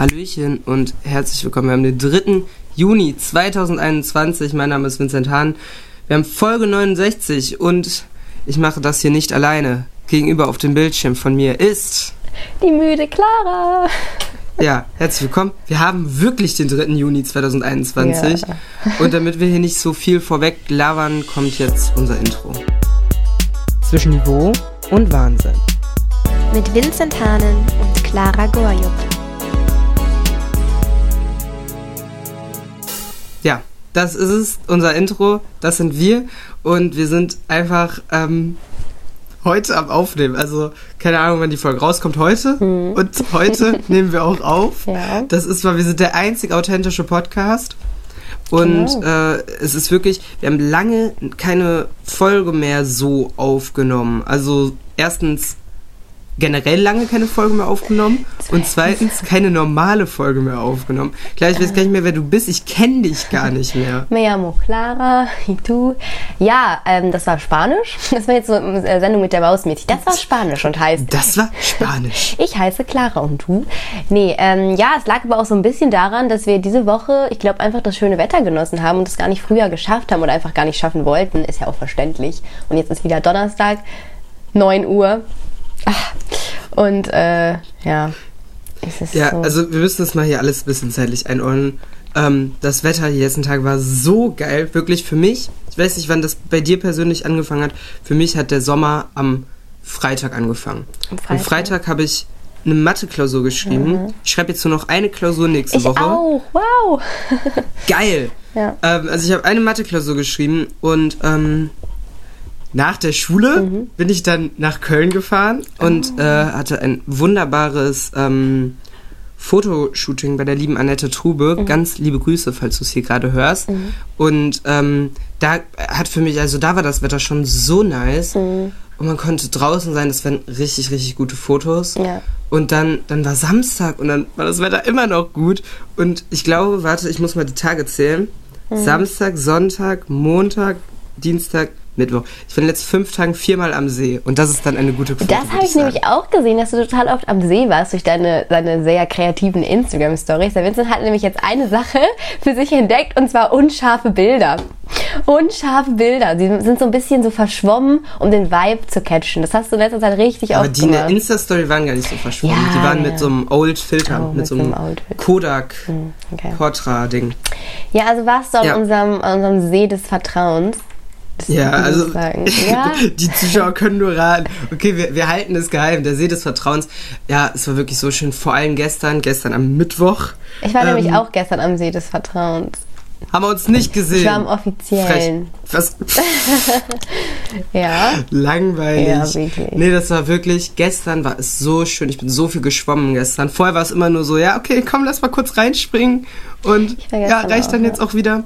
Hallöchen und herzlich willkommen. Wir haben den 3. Juni 2021. Mein Name ist Vincent Hahn. Wir haben Folge 69 und ich mache das hier nicht alleine. Gegenüber auf dem Bildschirm von mir ist. Die müde Clara. Ja, herzlich willkommen. Wir haben wirklich den 3. Juni 2021. Ja. Und damit wir hier nicht so viel vorweg labern, kommt jetzt unser Intro. Zwischen Niveau und Wahnsinn. Mit Vincent Hahnen und Clara Gorjuk. Das ist es, unser Intro. Das sind wir. Und wir sind einfach ähm, heute am Aufnehmen. Also, keine Ahnung, wann die Folge rauskommt. Heute. Und heute nehmen wir auch auf. Ja. Das ist, weil wir sind der einzig authentische Podcast. Und Genau. äh, es ist wirklich, wir haben lange keine Folge mehr so aufgenommen. Also erstens generell lange keine Folge mehr aufgenommen und zweitens keine normale Folge mehr aufgenommen. Klar, ich weiß gar nicht mehr, wer du bist. Ich kenne dich gar nicht mehr. Me llamo Clara, y tú? Ja, ähm, das war Spanisch. Das war jetzt so eine äh, Sendung mit der Maus mäßig. Das war Spanisch und heißt Das war Spanisch. Ich heiße Clara und du? Nee, ähm, ja, es lag aber auch so ein bisschen daran, dass wir diese Woche, ich glaube, einfach das schöne Wetter genossen haben und es gar nicht früher geschafft haben oder einfach gar nicht schaffen wollten. Ist ja auch verständlich. Und jetzt ist wieder Donnerstag, 9 Uhr. Ach, und äh, ja, es ist Ja, so. also wir müssen das mal hier alles ein bisschen zeitlich einordnen. Ähm, das Wetter die letzten Tage war so geil, wirklich für mich. Ich weiß nicht, wann das bei dir persönlich angefangen hat. Für mich hat der Sommer am Freitag angefangen. Am Am Freitag? Freitag habe ich eine Mathe-Klausur geschrieben. Ich schreibe jetzt nur noch eine Klausur nächste ich Woche. auch, wow. Geil! Ja. Ähm, also ich habe eine Mathe-Klausur geschrieben und ähm, nach der Schule Mhm. bin ich dann nach Köln gefahren und Ah. äh, hatte ein wunderbares ähm, Fotoshooting bei der lieben Annette Trube. Mhm. Ganz liebe Grüße, falls du es hier gerade hörst. Und ähm, da hat für mich, also da war das Wetter schon so nice. Mhm. Und man konnte draußen sein, das waren richtig, richtig gute Fotos. Ja. Und dann, dann war Samstag und dann war das Wetter immer noch gut. Und ich glaube, warte, ich muss mal die Tage zählen. Samstag, Sonntag, Montag, Dienstag, Mittwoch. Ich bin in den letzten fünf Tagen viermal am See. Und das ist dann eine gute Quote. Das habe ich sagen. nämlich auch gesehen, dass du total oft am See warst durch deine, deine sehr kreativen Instagram-Stories. Der Vincent hat nämlich jetzt eine Sache für sich entdeckt und zwar unscharfe Bilder. Unscharfe Bilder. Die sind so ein bisschen so verschwommen, um den Vibe zu catchen. Das hast du in letzter Zeit richtig Aber oft die in der gemacht. Insta-Story waren gar nicht so verschwommen. Ja, die waren ja. mit so einem Old-Filter, Oh, mit, mit so einem einem Old-Filter. Kodak okay. Ja, also warst du an Ja. unserem, an unserem See des Vertrauens. Das Ja, also. Ja. die Zuschauer können nur raten. Okay, wir, wir halten es geheim. Der See des Vertrauens. Ja, es war wirklich so schön. Vor allem gestern, gestern am Mittwoch. Ich war nämlich Ähm, auch gestern am See des Vertrauens. Haben wir uns nicht gesehen. Ich war am offiziellen. Frech. Was? Ja. Langweilig. Ja, wirklich. Nee, das war wirklich, gestern war es so schön. Ich bin so viel geschwommen gestern. Vorher war es immer nur so, ja, okay, komm, lass mal kurz reinspringen. Und ja, reicht auch, dann ja. jetzt auch wieder.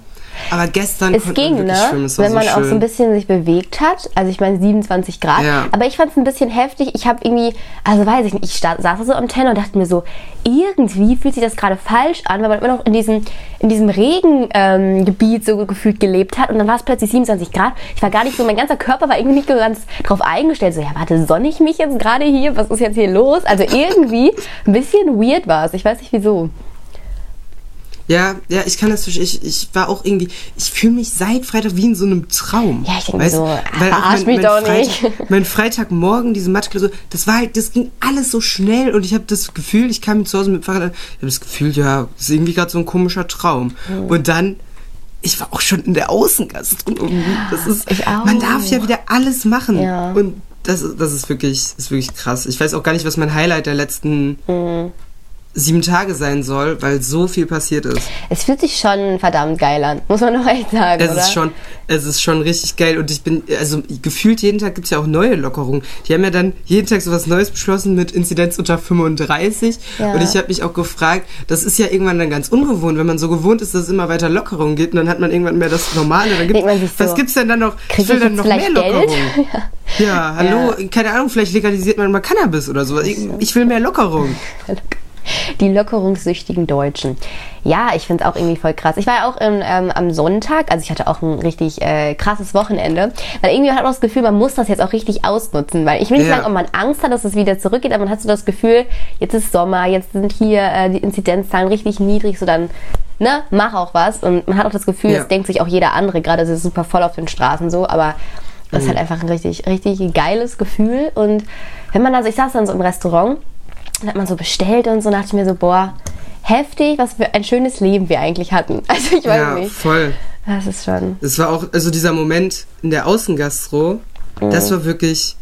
Aber gestern Es ging, ne? schwimmen. Es Wenn so man schön. auch so ein bisschen sich bewegt hat. Also ich meine 27 Grad. Ja. Aber ich fand es ein bisschen heftig. Ich habe irgendwie, also weiß ich nicht, ich saß so am Tenner und dachte mir so, irgendwie fühlt sich das gerade falsch an, weil man immer noch in diesem, in diesem Regengebiet ähm, so gefühlt gelebt hat. Und dann war es plötzlich 27 Grad. Ich war gar nicht so, mein ganzer Körper war irgendwie nicht so ganz drauf eingestellt. So, ja, warte, sonne ich mich jetzt gerade hier? Was ist jetzt hier los? Also irgendwie ein bisschen weird war es. Ich weiß nicht wieso. Ja, ja, ich kann das verstehen. Ich, ich war auch irgendwie, ich fühle mich seit Freitag wie in so einem Traum. Ja, ich denke Weißt so, Weil verarsch mich doch nicht. Freitag, mein Freitagmorgen, diese Matheklausur, das war halt, das ging alles so schnell und ich habe das Gefühl, ich kam zu Hause mit dem Fahrrad ich habe das Gefühl, ja, das ist irgendwie gerade so ein komischer Traum. Hm. Und dann, ich war auch schon in der Außengastronomie. Das ist, ich auch. man darf ja wieder alles machen. Ja. Und das, ist- das ist wirklich, ist wirklich krass. Ich weiß auch gar nicht, was mein Highlight der letzten Hm. Sieben Tage sein soll, weil so viel passiert ist. Es fühlt sich schon verdammt geil an, muss man doch echt sagen, Es oder? ist schon, es ist schon richtig geil und ich bin, also gefühlt jeden Tag gibt's ja auch neue Lockerungen. Die haben ja dann jeden Tag sowas Neues beschlossen mit Inzidenz unter 35 Ja. und ich habe mich auch gefragt, das ist ja irgendwann dann ganz ungewohnt, wenn man so gewohnt ist, dass es immer weiter Lockerungen gibt und dann hat man irgendwann mehr das Normale. Dann gibt, so, was gibt's denn dann noch? krieg ich will ich dann noch mehr? Lockerungen. Ja, hallo, keine Ahnung, vielleicht legalisiert man mal Cannabis oder so. Ich, ich will mehr Lockerung. Die lockerungssüchtigen Deutschen. Ja, ich finde es auch irgendwie voll krass. Ich war ja auch in, ähm, am Sonntag, also ich hatte auch ein richtig äh, krasses Wochenende, weil irgendwie hat man das Gefühl, man muss das jetzt auch richtig ausnutzen, weil ich will nicht Ja. sagen, ob man Angst hat, dass es wieder zurückgeht, aber man hat so das Gefühl, jetzt ist Sommer, jetzt sind hier äh, die Inzidenzzahlen richtig niedrig, so dann, ne, mach auch was. Und man hat auch das Gefühl, Ja. das denkt sich auch jeder andere, gerade ist es super voll auf den Straßen so, aber das ist halt einfach ein richtig, richtig geiles Gefühl. Und wenn man also, ich saß dann so im Restaurant, dann hat man so bestellt und so, dachte ich mir so, boah, heftig, was für ein schönes Leben wir eigentlich hatten. Also ich weiß Ja, nicht. voll. Das ist schon. Es war auch, also dieser Moment in der Außengastro, das war wirklich,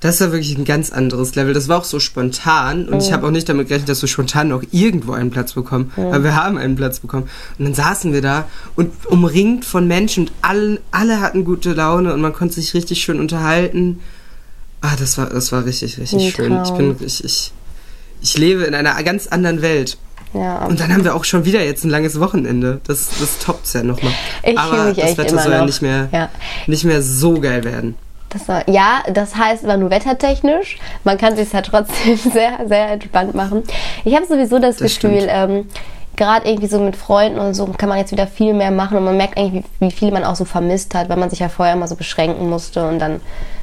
das war wirklich ein ganz anderes Level. Das war auch so spontan und ich habe auch nicht damit gerechnet, dass wir spontan noch irgendwo einen Platz bekommen. Aber wir haben einen Platz bekommen. Und dann saßen wir da und umringt von Menschen und alle, alle hatten gute Laune und man konnte sich richtig schön unterhalten. Ah, das war, das war richtig, richtig schön. Ich bin richtig, ich lebe in einer ganz anderen Welt. Ja. Und dann haben wir auch schon wieder jetzt ein langes Wochenende. Das, das toppt's ja nochmal. Ich Aber mich das echt Wetter soll ja nicht mehr, Ja. nicht mehr so geil werden. Das war, ja, das heißt aber nur wettertechnisch. Man kann sich ja trotzdem sehr, sehr entspannt machen. Ich habe sowieso das, Das Gefühl, ähm, gerade irgendwie so mit Freunden und so kann man jetzt wieder viel mehr machen und man merkt eigentlich, wie, wie viel man auch so vermisst hat, weil man sich ja vorher immer so beschränken musste und dann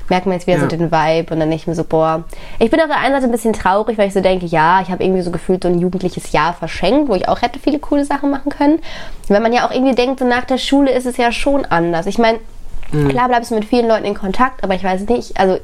merkt man jetzt wieder Ja. so den Vibe und dann denke ich mir so, boah. Ich bin auf der einen Seite ein bisschen traurig, weil ich so denke, ja, ich habe irgendwie so gefühlt so ein jugendliches Jahr verschenkt, wo ich auch hätte viele coole Sachen machen können. Wenn man ja auch irgendwie denkt, so nach der Schule ist es ja schon anders. Ich meine, Klar bleibst du mit vielen Leuten in Kontakt, aber ich weiß nicht, also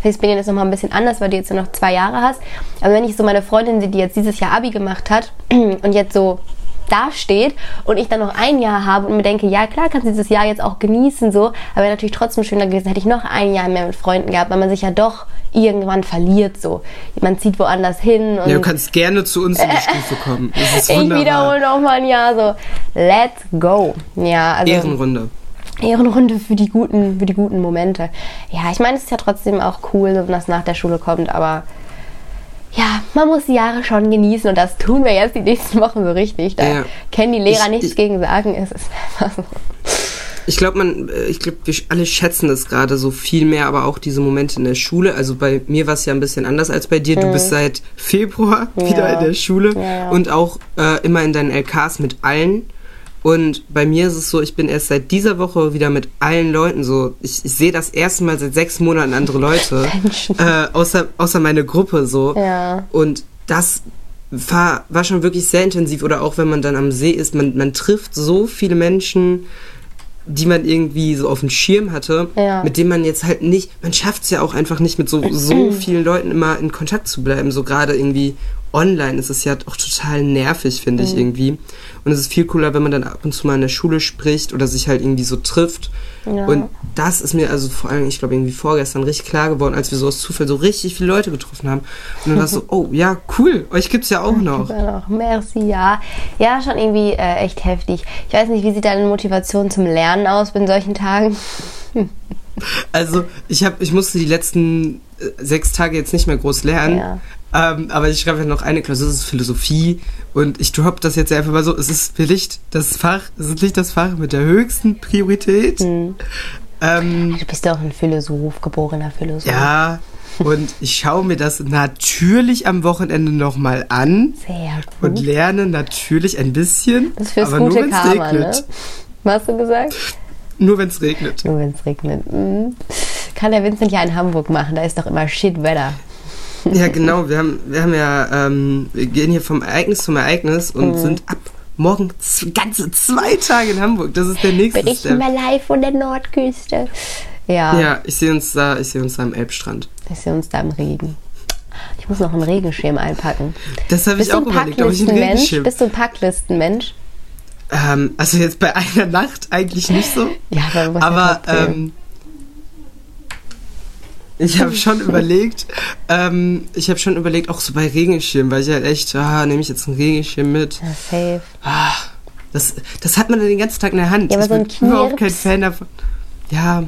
vielleicht bin ich jetzt noch mal ein bisschen anders, weil du jetzt ja noch zwei Jahre hast. Aber wenn ich so meine Freundin sehe, die jetzt dieses Jahr Abi gemacht hat und jetzt so dasteht und ich dann noch ein Jahr habe und mir denke, ja klar kannst du dieses Jahr jetzt auch genießen, so, aber wäre natürlich trotzdem schöner gewesen, hätte ich noch ein Jahr mehr mit Freunden gehabt, weil man sich ja doch irgendwann verliert, so. Man zieht woanders hin und Ja, du kannst gerne zu uns in die Stufe kommen. Ich wiederhole noch mal ein Jahr, so. Let's go. Ja, also. Ehrenrunde. Ehrenrunde für die guten, für die guten Momente. Ja, ich meine, es ist ja trotzdem auch cool, wenn das nach der Schule kommt, aber ja, man muss die Jahre schon genießen und das tun wir jetzt die nächsten Wochen so richtig. Da Ja. können die Lehrer Ich- nichts ich- gegen sagen. Es ist einfach so. Ich glaube, man, äh, ich glaube, wir alle schätzen das gerade so viel mehr, aber auch diese Momente in der Schule. Also bei mir war es ja ein bisschen anders als bei dir. Du bist seit Februar wieder in der Schule Ja, ja. und auch äh, immer in deinen LKs mit allen. Und bei mir ist es so, ich bin erst seit dieser Woche wieder mit allen Leuten so. Ich, ich sehe das erste Mal seit sechs Monaten andere Leute. Äh, außer, außer meine Gruppe so. Ja. Und das war, war schon wirklich sehr intensiv. Oder auch wenn man dann am See ist, man, man trifft so viele Menschen, die man irgendwie so auf dem Schirm hatte, Ja. mit denen man jetzt halt nicht, man schafft es ja auch einfach nicht, mit so, so vielen Leuten immer in Kontakt zu bleiben. So gerade irgendwie online ist es ja auch total nervig, finde Mhm. ich irgendwie. Und es ist viel cooler, wenn man dann ab und zu mal in der Schule spricht oder sich halt irgendwie so trifft. Ja. Und das ist mir also vor allem, ich glaube, irgendwie vorgestern richtig klar geworden, als wir so aus Zufall so richtig viele Leute getroffen haben. Und dann war es so, oh ja, cool, euch gibt's ja auch noch. Ja, noch. Merci, ja. Ja, schon irgendwie äh, echt heftig. Ich weiß nicht, wie sieht deine Motivation zum Lernen aus in solchen Tagen? Also ich habe, ich musste die letzten äh, sechs Tage jetzt nicht mehr groß lernen. Ja. Ähm, aber ich schreibe ja noch eine Klausur, das ist Philosophie. Und ich droppe das jetzt einfach mal so. Es ist vielleicht das Fach, es ist nicht das Fach mit der höchsten Priorität. Hm. Ähm, Du bist doch ein Philosoph, geborener Philosoph. ja, und ich schaue mir das natürlich am Wochenende nochmal an Sehr und gut. lerne natürlich ein bisschen. Das ist fürs aber gute nur, wenn es Karma, regnet. ne? Was hast du gesagt? Nur wenn es regnet. Nur wenn es regnet. Mhm. Kann der Vincent ja in Hamburg machen, da ist doch immer shit Wetter. Ja, genau. Wir haben, wir haben ja, ähm, wir gehen hier vom Ereignis zum Ereignis und Mhm. sind ab morgen ganze zwei Tage in Hamburg. Das ist der nächste Berichten Step. wir live von der Nordküste. Ja, Ja, ich sehe uns da, ich sehe uns da am Elbstrand. ich sehe uns da im Regen. Ich muss noch einen Regenschirm einpacken. Das habe ich auch überlegt, ob ich einen? Regenschirm. Bist du ein Packlistenmensch? Ähm, also jetzt bei einer Nacht eigentlich nicht so. Ja, aber Aber ähm, ich habe schon überlegt, ähm, ich habe schon überlegt, auch so bei Regenschirmen, weil ich halt echt, ah, nehme ich jetzt einen Regenschirm mit. Ja, safe. Ah, das, das hat man dann den ganzen Tag in der Hand. Ja, aber ich so ein bin überhaupt kein. Fan davon. Ja,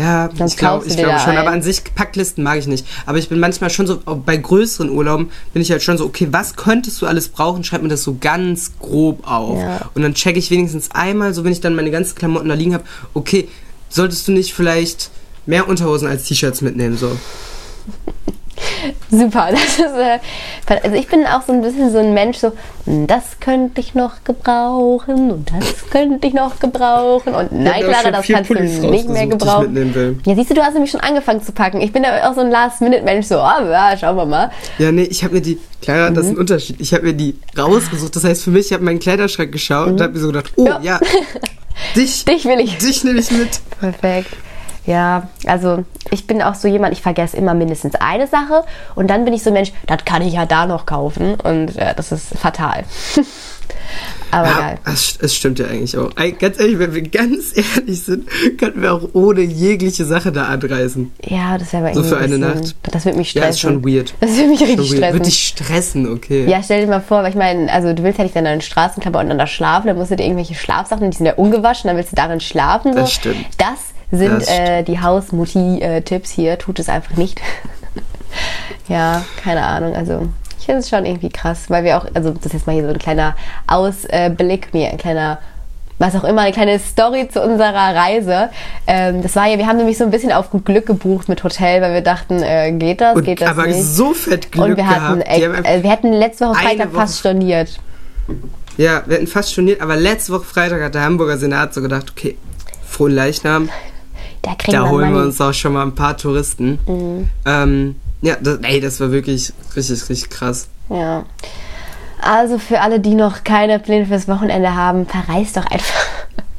ja, Sonst ich glaube ich da schon. einen. Aber an sich, Packlisten mag ich nicht. Aber ich bin manchmal schon so, bei größeren Urlauben bin ich halt schon so, okay, was könntest du alles brauchen? Schreib mir das so ganz grob auf. Ja. Und dann checke ich wenigstens einmal, so wenn ich dann meine ganzen Klamotten da liegen habe, okay, solltest du nicht vielleicht mehr Unterhosen als T-Shirts mitnehmen, so. Super. Das ist, äh, also ich bin auch so ein bisschen so ein Mensch, so, "Hm, das könnte ich noch gebrauchen und das könnte ich noch gebrauchen. Und nein, Clara, das kannst du nicht mehr gebrauchen. Ja, siehst du, du hast nämlich schon angefangen zu packen. Ich bin aber auch so ein Last-Minute-Mensch, so, oh, ja, schauen wir mal. Ja, nee, ich habe mir die, Clara, das ist ein Mhm. Unterschied. Ich habe mir die rausgesucht. Das heißt für mich, ich habe meinen Kleiderschrank geschaut und habe mir so gedacht, oh Mhm. Ja. ja, dich, Dich will ich. dich nehme ich mit. Perfekt. Ja, also ich bin auch so jemand, ich vergesse immer mindestens eine Sache und dann bin ich so ein Mensch, das kann ich ja da noch kaufen und äh, das ist fatal. Aber Ja, geil. es, es stimmt ja eigentlich auch. Ganz ehrlich, wenn wir ganz ehrlich sind, könnten wir auch ohne jegliche Sache da anreisen. Ja, das wäre aber So irgendwie für eine ein bisschen, Nacht. Das wird mich stressen. Ja, ist schon weird. Das wird mich richtig Schon weird. stressen. Wird dich stressen, okay. Ja, stell dir mal vor, weil ich meine, also du willst ja nicht in deinen Straßenklamotten da schlafen, dann musst du dir irgendwelche Schlafsachen, die sind ja ungewaschen, dann willst du darin schlafen. So. Das stimmt. Das sind äh, die Hausmutti-Tipps hier. Tut es einfach nicht. ja, keine Ahnung. Also ich finde es schon irgendwie krass, weil wir auch, also das ist jetzt mal hier so ein kleiner Ausblick, mir ein kleiner was auch immer, eine kleine Story zu unserer Reise. Ähm, das war ja, wir haben nämlich so ein bisschen auf gut Glück gebucht mit Hotel, weil wir dachten, äh, geht das, Und geht das aber nicht. so fett Glück Und wir hatten, gehabt. äh, wir hätten letzte Woche Freitag Woche- fast storniert. Ja, wir hatten fast storniert, aber letzte Woche Freitag hat der Hamburger Senat so gedacht, okay, frohen Leichnam, Da kriegen da wir holen wir. Mhm. uns auch schon mal ein paar Touristen. Ähm, ja, das, ey, das war wirklich richtig, richtig krass. Ja. Also für alle, die noch keine Pläne fürs Wochenende haben, verreist doch einfach.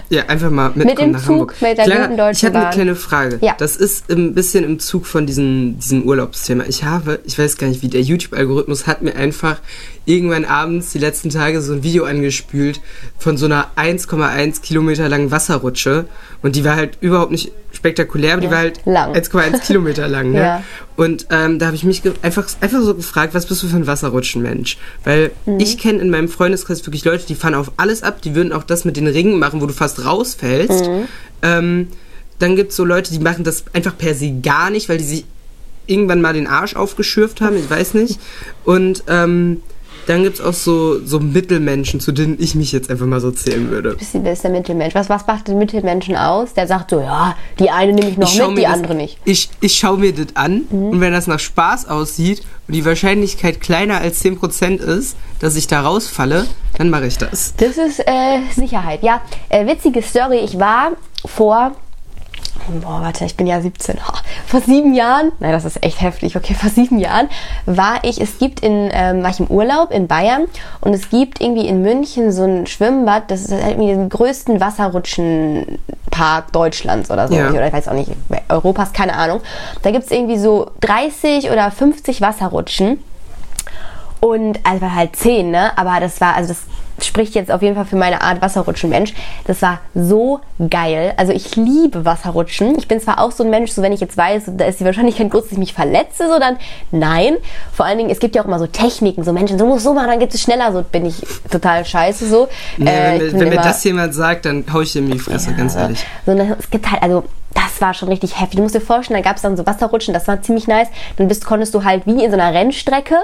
Ja, einfach mal mitkommen dem nach Zug, Hamburg. mit der Clara, guten Deutschen ich habe eine Bahn. kleine Frage. Ja. Das ist ein bisschen im Zug von diesem, diesem Urlaubsthema. Ich habe, ich weiß gar nicht wie, der YouTube-Algorithmus hat mir einfach irgendwann abends die letzten Tage so ein Video angespült von so einer 1,1 Kilometer langen Wasserrutsche. Und die war halt überhaupt nicht spektakulär, aber die war halt lang. 1,1 Kilometer lang. Ne? Ja. Und ähm, da habe ich mich einfach, einfach so gefragt, was bist du für ein Wasserrutschenmensch? Weil Mhm. ich kenne in meinem Freundeskreis wirklich Leute, die fahren auf alles ab, die würden auch das mit den Ringen machen, wo du fast rausfällst. Mhm. Ähm, dann gibt es so Leute, die machen das einfach per se gar nicht, weil die sich irgendwann mal den Arsch aufgeschürft haben, ich weiß nicht. Und ähm, dann gibt es auch so, so Mittelmenschen, zu denen ich mich jetzt einfach mal so zählen würde. Bisschen wer ist der Mittelmensch. Was, was macht den Mittelmenschen aus? Der sagt so, ja, die eine nehme ich noch Ich mit, die das- andere nicht. Ich, ich schaue mir das an Mhm. und wenn das nach Spaß aussieht und die Wahrscheinlichkeit kleiner als 10% ist, dass ich da rausfalle, dann mache ich das. Das ist äh, Sicherheit. Ja, äh, witzige Story. Ich war vor. Boah, warte, ich bin ja 17. Ha, Vor sieben Jahren, nein, das ist echt heftig, okay, vor sieben Jahren war ich, es gibt in, ähm, war ich im Urlaub in Bayern und es gibt irgendwie in München so ein Schwimmbad, das ist halt irgendwie den größten Wasserrutschenpark Deutschlands oder so, Ja. oder ich weiß auch nicht, Europas, keine Ahnung. Da gibt es irgendwie so 30 oder 50 Wasserrutschen. Und also halt 10, ne? Aber das war, also das spricht jetzt auf jeden Fall für meine Art Wasserrutschen-Mensch. Das war so geil. Also ich liebe Wasserrutschen. Ich bin zwar auch so ein Mensch, so wenn ich jetzt weiß, da ist die Wahrscheinlichkeit groß, dass ich mich verletze, so dann nein. Vor allen Dingen, es gibt ja auch immer so Techniken, so Menschen, so musst so machen, dann geht es schneller. So bin ich total scheiße so. Nee, Äh, wenn, mir, wenn mir das jemand sagt, dann hau ich ihm in die Fresse, ganz ja, ehrlich. So, es gibt halt, also das war schon richtig heftig. Du musst dir vorstellen, da gab es dann so Wasserrutschen, das war ziemlich nice. Dann bist, konntest du halt wie in so einer Rennstrecke,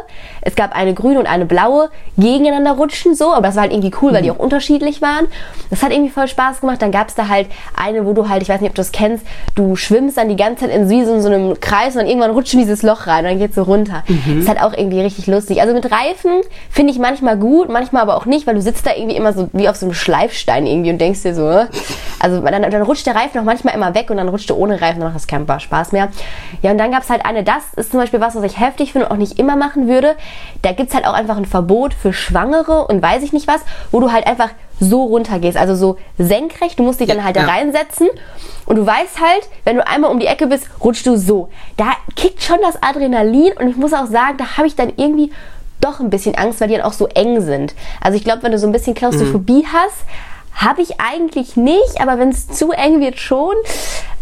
es gab eine grüne und eine blaue, gegeneinander rutschen so, aber das war halt irgendwie cool, weil die auch unterschiedlich waren. Das hat irgendwie voll Spaß gemacht. Dann gab es da halt eine, wo du halt, ich weiß nicht, ob du das kennst, du schwimmst dann die ganze Zeit in so, in so einem Kreis und dann irgendwann rutscht in dieses Loch rein und dann geht's so runter. Das ist halt auch irgendwie richtig lustig. Also mit Reifen finde ich manchmal gut, manchmal aber auch nicht, weil du sitzt da irgendwie immer so wie auf so einem Schleifstein irgendwie und denkst dir so, äh, also dann, dann rutscht der Reifen auch manchmal immer weg und dann rutscht du ohne Reifen, dann macht das keinen Spaß mehr. Ja, und dann gab es halt eine, das ist zum Beispiel was, was ich heftig finde und auch nicht immer machen würde. Da gibt es halt auch einfach ein Verbot für Schwangere und weiß ich nicht was, wo du halt einfach so runtergehst, also so senkrecht, du musst dich dann Ja, halt da ja. reinsetzen und du weißt halt, wenn du einmal um die Ecke bist, rutschst du so. Da kickt schon das Adrenalin und ich muss auch sagen, da habe ich dann irgendwie doch ein bisschen Angst, weil die dann auch so eng sind. Also ich glaube, wenn du so ein bisschen Klaustrophobie Mhm. hast, habe ich eigentlich nicht, aber wenn es zu eng wird, schon.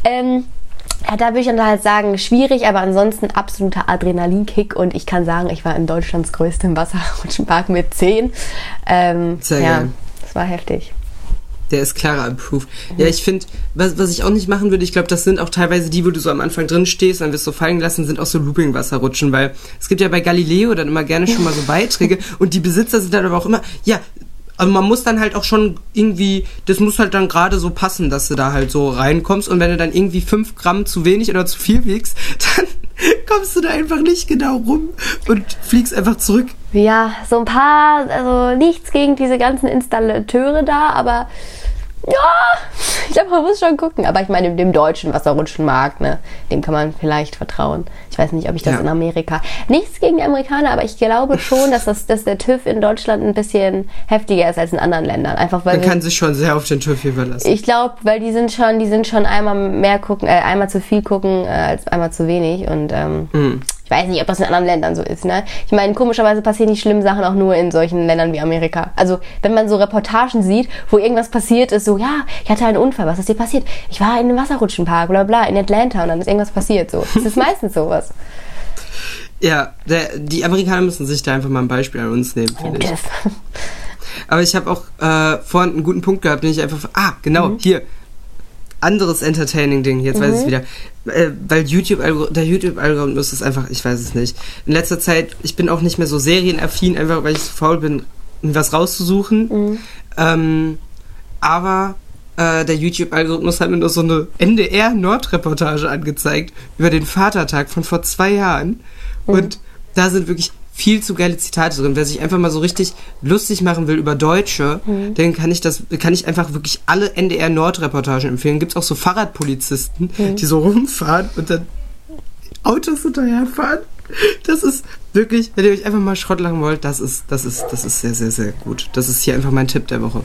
Ähm, ja, da würde ich dann halt sagen, schwierig, aber ansonsten absoluter Adrenalinkick und ich kann sagen, ich war in Deutschlands größtem Wasserrutschenpark mit 10. Ähm, Sehr ja, geil. das war heftig. Der ist klarer approved. Ja, ich finde, was, was ich auch nicht machen würde, ich glaube, das sind auch teilweise die, wo du so am Anfang drin stehst, dann wirst du fallen gelassen, sind auch so Looping-Wasserrutschen, weil es gibt ja bei Galileo dann immer gerne schon mal so Beiträge und die Besitzer sind dann aber auch immer, ja, aber man muss dann halt auch schon irgendwie, das muss halt dann gerade so passen, dass du da halt so reinkommst und wenn du dann irgendwie fünf Gramm zu wenig oder zu viel wiegst, dann kommst du da einfach nicht genau rum und fliegst einfach zurück. Ja, so ein paar, also nichts gegen diese ganzen Installateure da, aber ja, ich glaube, man muss schon gucken. Aber ich meine, dem deutschen Wasserrutschen mag, ne, dem kann man vielleicht vertrauen. Ich weiß nicht, ob ich das Ja. in Amerika. Nichts gegen die Amerikaner, aber ich glaube schon, dass, das, dass der TÜV in Deutschland ein bisschen heftiger ist als in anderen Ländern. Einfach weil Man wir kann sich schon sehr auf den TÜV hier verlassen. ich glaube, weil die sind schon, die sind schon einmal mehr gucken, äh, einmal zu viel gucken äh, als einmal zu wenig. Und ähm, Hm. Ich weiß nicht, ob das in anderen Ländern so ist. Ne? Ich meine, komischerweise passieren die schlimmen Sachen auch nur in solchen Ländern wie Amerika. Also wenn man so Reportagen sieht, wo irgendwas passiert ist, so ja, ich hatte einen Unfall, was ist dir passiert? Ich war in einem Wasserrutschenpark, bla bla, in Atlanta und dann ist irgendwas passiert. So, es ist meistens sowas. Ja, der, die Amerikaner müssen sich da einfach mal ein Beispiel an uns nehmen, finde ich. Aber ich habe auch äh, vorhin einen guten Punkt gehabt, den ich einfach. Ah, genau, hier. Anderes Entertaining-Ding, jetzt weiß ich es wieder. Äh, weil YouTube, der YouTube-Algorithmus ist einfach, ich weiß es nicht. In letzter Zeit, ich bin auch nicht mehr so serienaffin, einfach weil ich so faul bin, was rauszusuchen. Ähm, aber äh, der YouTube-Algorithmus hat mir noch so eine NDR-Nord-Reportage angezeigt über den Vatertag von vor zwei Jahren. Und da sind wirklich viel zu geile Zitate drin. Wer sich einfach mal so richtig lustig machen will über Deutsche, dann kann ich das, kann ich einfach wirklich alle NDR Nord-Reportagen empfehlen. Gibt es auch so Fahrradpolizisten, die so rumfahren und dann Autos hinterherfahren. Das ist wirklich, wenn ihr euch einfach mal Schrott lachen wollt, das ist, das ist, das ist sehr, sehr, sehr gut. Das ist hier einfach mein Tipp der Woche.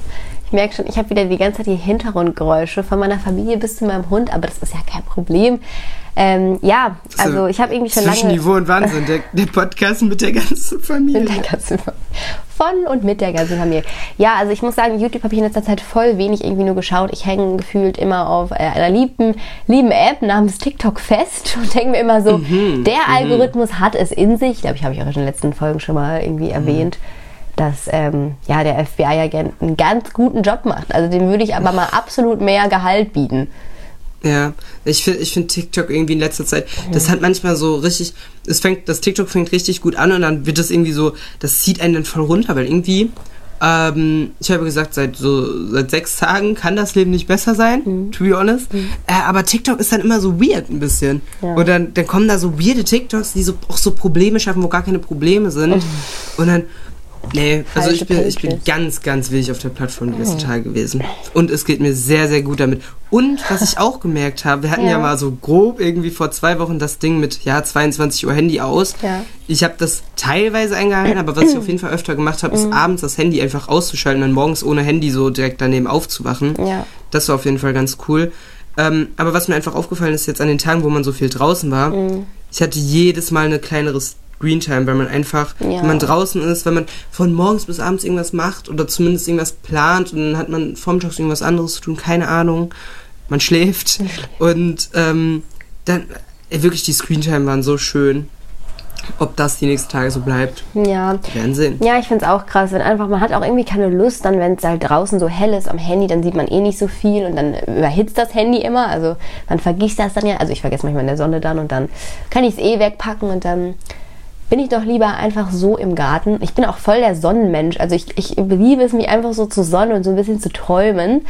Ich merke schon, ich habe wieder die ganze Zeit die Hintergrundgeräusche von meiner Familie bis zu meinem Hund, aber das ist ja kein Problem. Ähm, ja, also ich habe irgendwie schon Zwischen lange Niveau und Wahnsinn, der, der Podcast mit der ganzen Familie. mit der ganzen von und mit der ganzen Familie. Ja, also ich muss sagen, YouTube habe ich in letzter Zeit voll wenig irgendwie nur geschaut. Ich hänge gefühlt immer auf äh, einer lieben, lieben App namens TikTok fest und denke mir immer so, Mhm, der Algorithmus hat es in sich. Ich glaube, ich habe ich auch in den letzten Folgen schon mal irgendwie Mhm. erwähnt. Dass ähm, ja, der FBI-Agent einen ganz guten Job macht. Also dem würde ich aber mal absolut mehr Gehalt bieten. Ja, ich finde ich find TikTok irgendwie in letzter Zeit, das hat manchmal so richtig, es fängt, das TikTok fängt richtig gut an und dann wird das irgendwie so, das zieht einen dann voll runter, weil irgendwie, ähm, ich habe gesagt, seit so seit sechs Tagen kann das Leben nicht besser sein, to be honest. Äh, aber TikTok ist dann immer so weird ein bisschen. Ja. Und dann, dann kommen da so weirde TikToks, die so auch so Probleme schaffen, wo gar keine Probleme sind. Und dann, nee, also ich bin, ich bin ganz, ganz willig auf der Plattform die letzten Tage gewesen. Und es geht mir sehr, sehr gut damit. Und was ich auch gemerkt habe, wir hatten ja. Ja. mal so grob irgendwie vor zwei Wochen das Ding mit, ja, 22 Uhr Handy aus. Ja. Ich habe das teilweise eingehalten, aber was ich auf jeden Fall öfter gemacht habe, Mhm. ist abends das Handy einfach auszuschalten und dann morgens ohne Handy so direkt daneben aufzuwachen. Ja. Das war auf jeden Fall ganz cool. Ähm, aber was mir einfach aufgefallen ist jetzt an den Tagen, wo man so viel draußen war, Mhm. ich hatte jedes Mal eine kleinere Screentime, weil man einfach, Ja. wenn man draußen ist, wenn man von morgens bis abends irgendwas macht oder zumindest irgendwas plant und dann hat man vormittags irgendwas anderes zu tun, keine Ahnung, man schläft und ähm, dann ey, wirklich die Screentime waren so schön. Ob das die nächsten Tage so bleibt, Ja. werden sehen. Ja, ich finde es auch krass, wenn einfach, man hat auch irgendwie keine Lust, dann, wenn es halt draußen so hell ist am Handy, dann sieht man eh nicht so viel und dann überhitzt das Handy immer. Also man vergisst das dann ja. Also ich vergesse manchmal in der Sonne dann und dann kann ich es eh wegpacken und dann bin ich doch lieber einfach so im Garten. Ich bin auch voll der Sonnenmensch. Also ich, ich liebe es, mich einfach so zu sonnen und so ein bisschen zu träumen.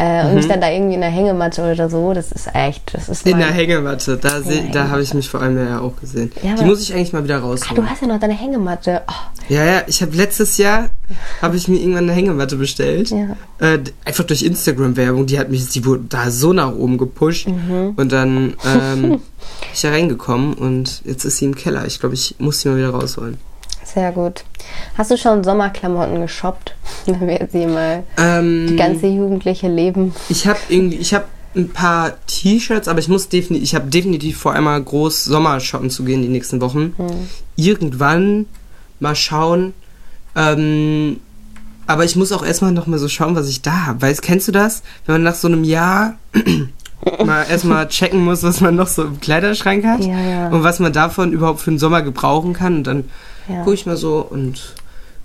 Äh, Und mich dann da irgendwie in der Hängematte oder so. Das ist echt, das ist In der Hängematte, da, da habe ich mich vor allem ja auch gesehen. Ja, die muss ich eigentlich mal wieder Ach, rausholen. du hast ja noch deine Hängematte. Oh, Ja, ja, ich habe letztes Jahr habe ich mir irgendwann eine Hängematte bestellt. Ja. Äh, einfach durch Instagram-Werbung, die hat mich, die wurde da so nach oben gepusht. Mhm. Und dann ähm, ich da reingekommen und jetzt ist sie im Keller. Ich glaube, ich muss sie mal wieder rausholen. sehr gut. Hast du schon Sommerklamotten geshoppt? Wenn wir jetzt hier mal Ähm, die ganze jugendliche Leben. ich habe irgendwie, ich habe ein paar T-Shirts, aber ich muss definitiv, ich habe definitiv vor, einmal groß Sommer shoppen zu gehen die nächsten Wochen. Irgendwann mal schauen. Ähm, aber ich muss auch erstmal noch mal so schauen, was ich da habe. Weißt, kennst du das? Wenn man nach so einem Jahr mal erstmal checken muss, was man noch so im Kleiderschrank hat Ja, ja. und was man davon überhaupt für den Sommer gebrauchen kann. Und dann Ja. gucke ich mal so und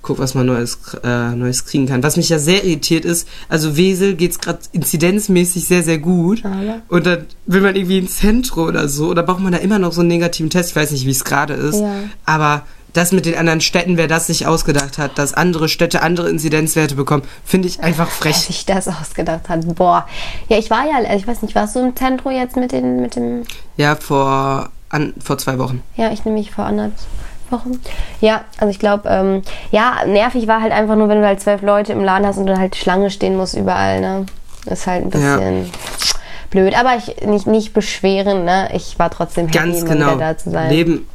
guck, was man Neues, äh, Neues kriegen kann. Was mich ja sehr irritiert ist, also Wesel geht's gerade inzidenzmäßig sehr, sehr gut. Aber? Und dann will man irgendwie ins Zentrum oder so, oder braucht man da immer noch so einen negativen Test. Ich weiß nicht, wie es gerade ist. Ja. Aber das mit den anderen Städten, wer das sich ausgedacht hat, dass andere Städte andere Inzidenzwerte bekommen, finde ich einfach Wer frech. sich das ausgedacht hat. Boah. Ja, ich war ja, ich weiß nicht, warst du im Zentrum jetzt mit, den, mit dem. Ja, vor an, vor zwei Wochen. Ja, ich nehme mich vor anderthalb Wochen. Ja, also ich glaube, ähm, ja, nervig war halt einfach nur, wenn du halt zwölf Leute im Laden hast und dann halt Schlange stehen musst überall, ne? ist halt ein bisschen ja. blöd. Aber ich nicht, nicht beschweren, ne? Ich war trotzdem happy, Ganz genau. wieder da zu sein. Leben,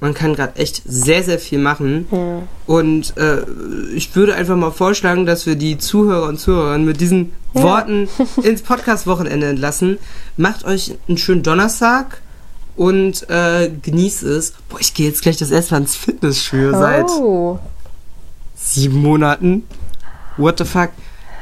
man kann gerade echt sehr, sehr viel machen. Hm. Und äh, ich würde einfach mal vorschlagen, dass wir die Zuhörer und Zuhörerinnen mit diesen ja. Worten ins Podcast-Wochenende entlassen. Macht euch einen schönen Donnerstag und äh, genießt es. Boah, ich gehe jetzt gleich das erste Mal ins Fitnessstudio oh. seit sieben Monaten. What the fuck?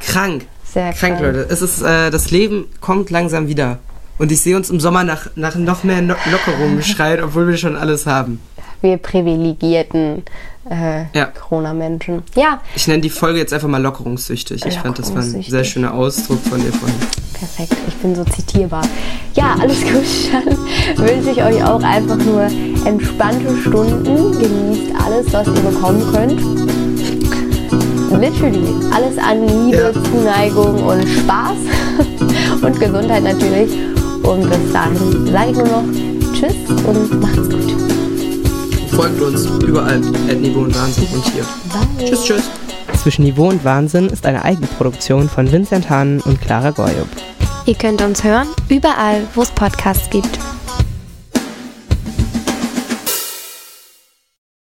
Krank. Sehr krank. Krank, Leute. Es ist, äh, das Leben kommt langsam wieder. Und ich sehe uns im Sommer nach, nach noch mehr no Lockerungen schreien, obwohl wir schon alles haben. Wir privilegierten äh, ja. Corona-Menschen. Ja. Ich nenne die Folge jetzt einfach mal lockerungssüchtig. Ich fand, das war ein sehr schöner Ausdruck von dir vorhin. Perfekt, ich bin so zitierbar. Ja, alles gut. Dann wünsche ich euch auch einfach nur entspannte Stunden. Genießt alles, was ihr bekommen könnt literally alles an Liebe, ja. Zuneigung und Spaß und Gesundheit natürlich. Und bis dahin sage ich nur noch Tschüss und macht's gut. Folgt uns überall at Niveau und Wahnsinn und hier. Bye. Tschüss, tschüss. Zwischen Niveau und Wahnsinn ist eine Eigenproduktion von Vincent Hahn und Clara Goyub. Ihr könnt uns hören überall, wo es Podcasts gibt.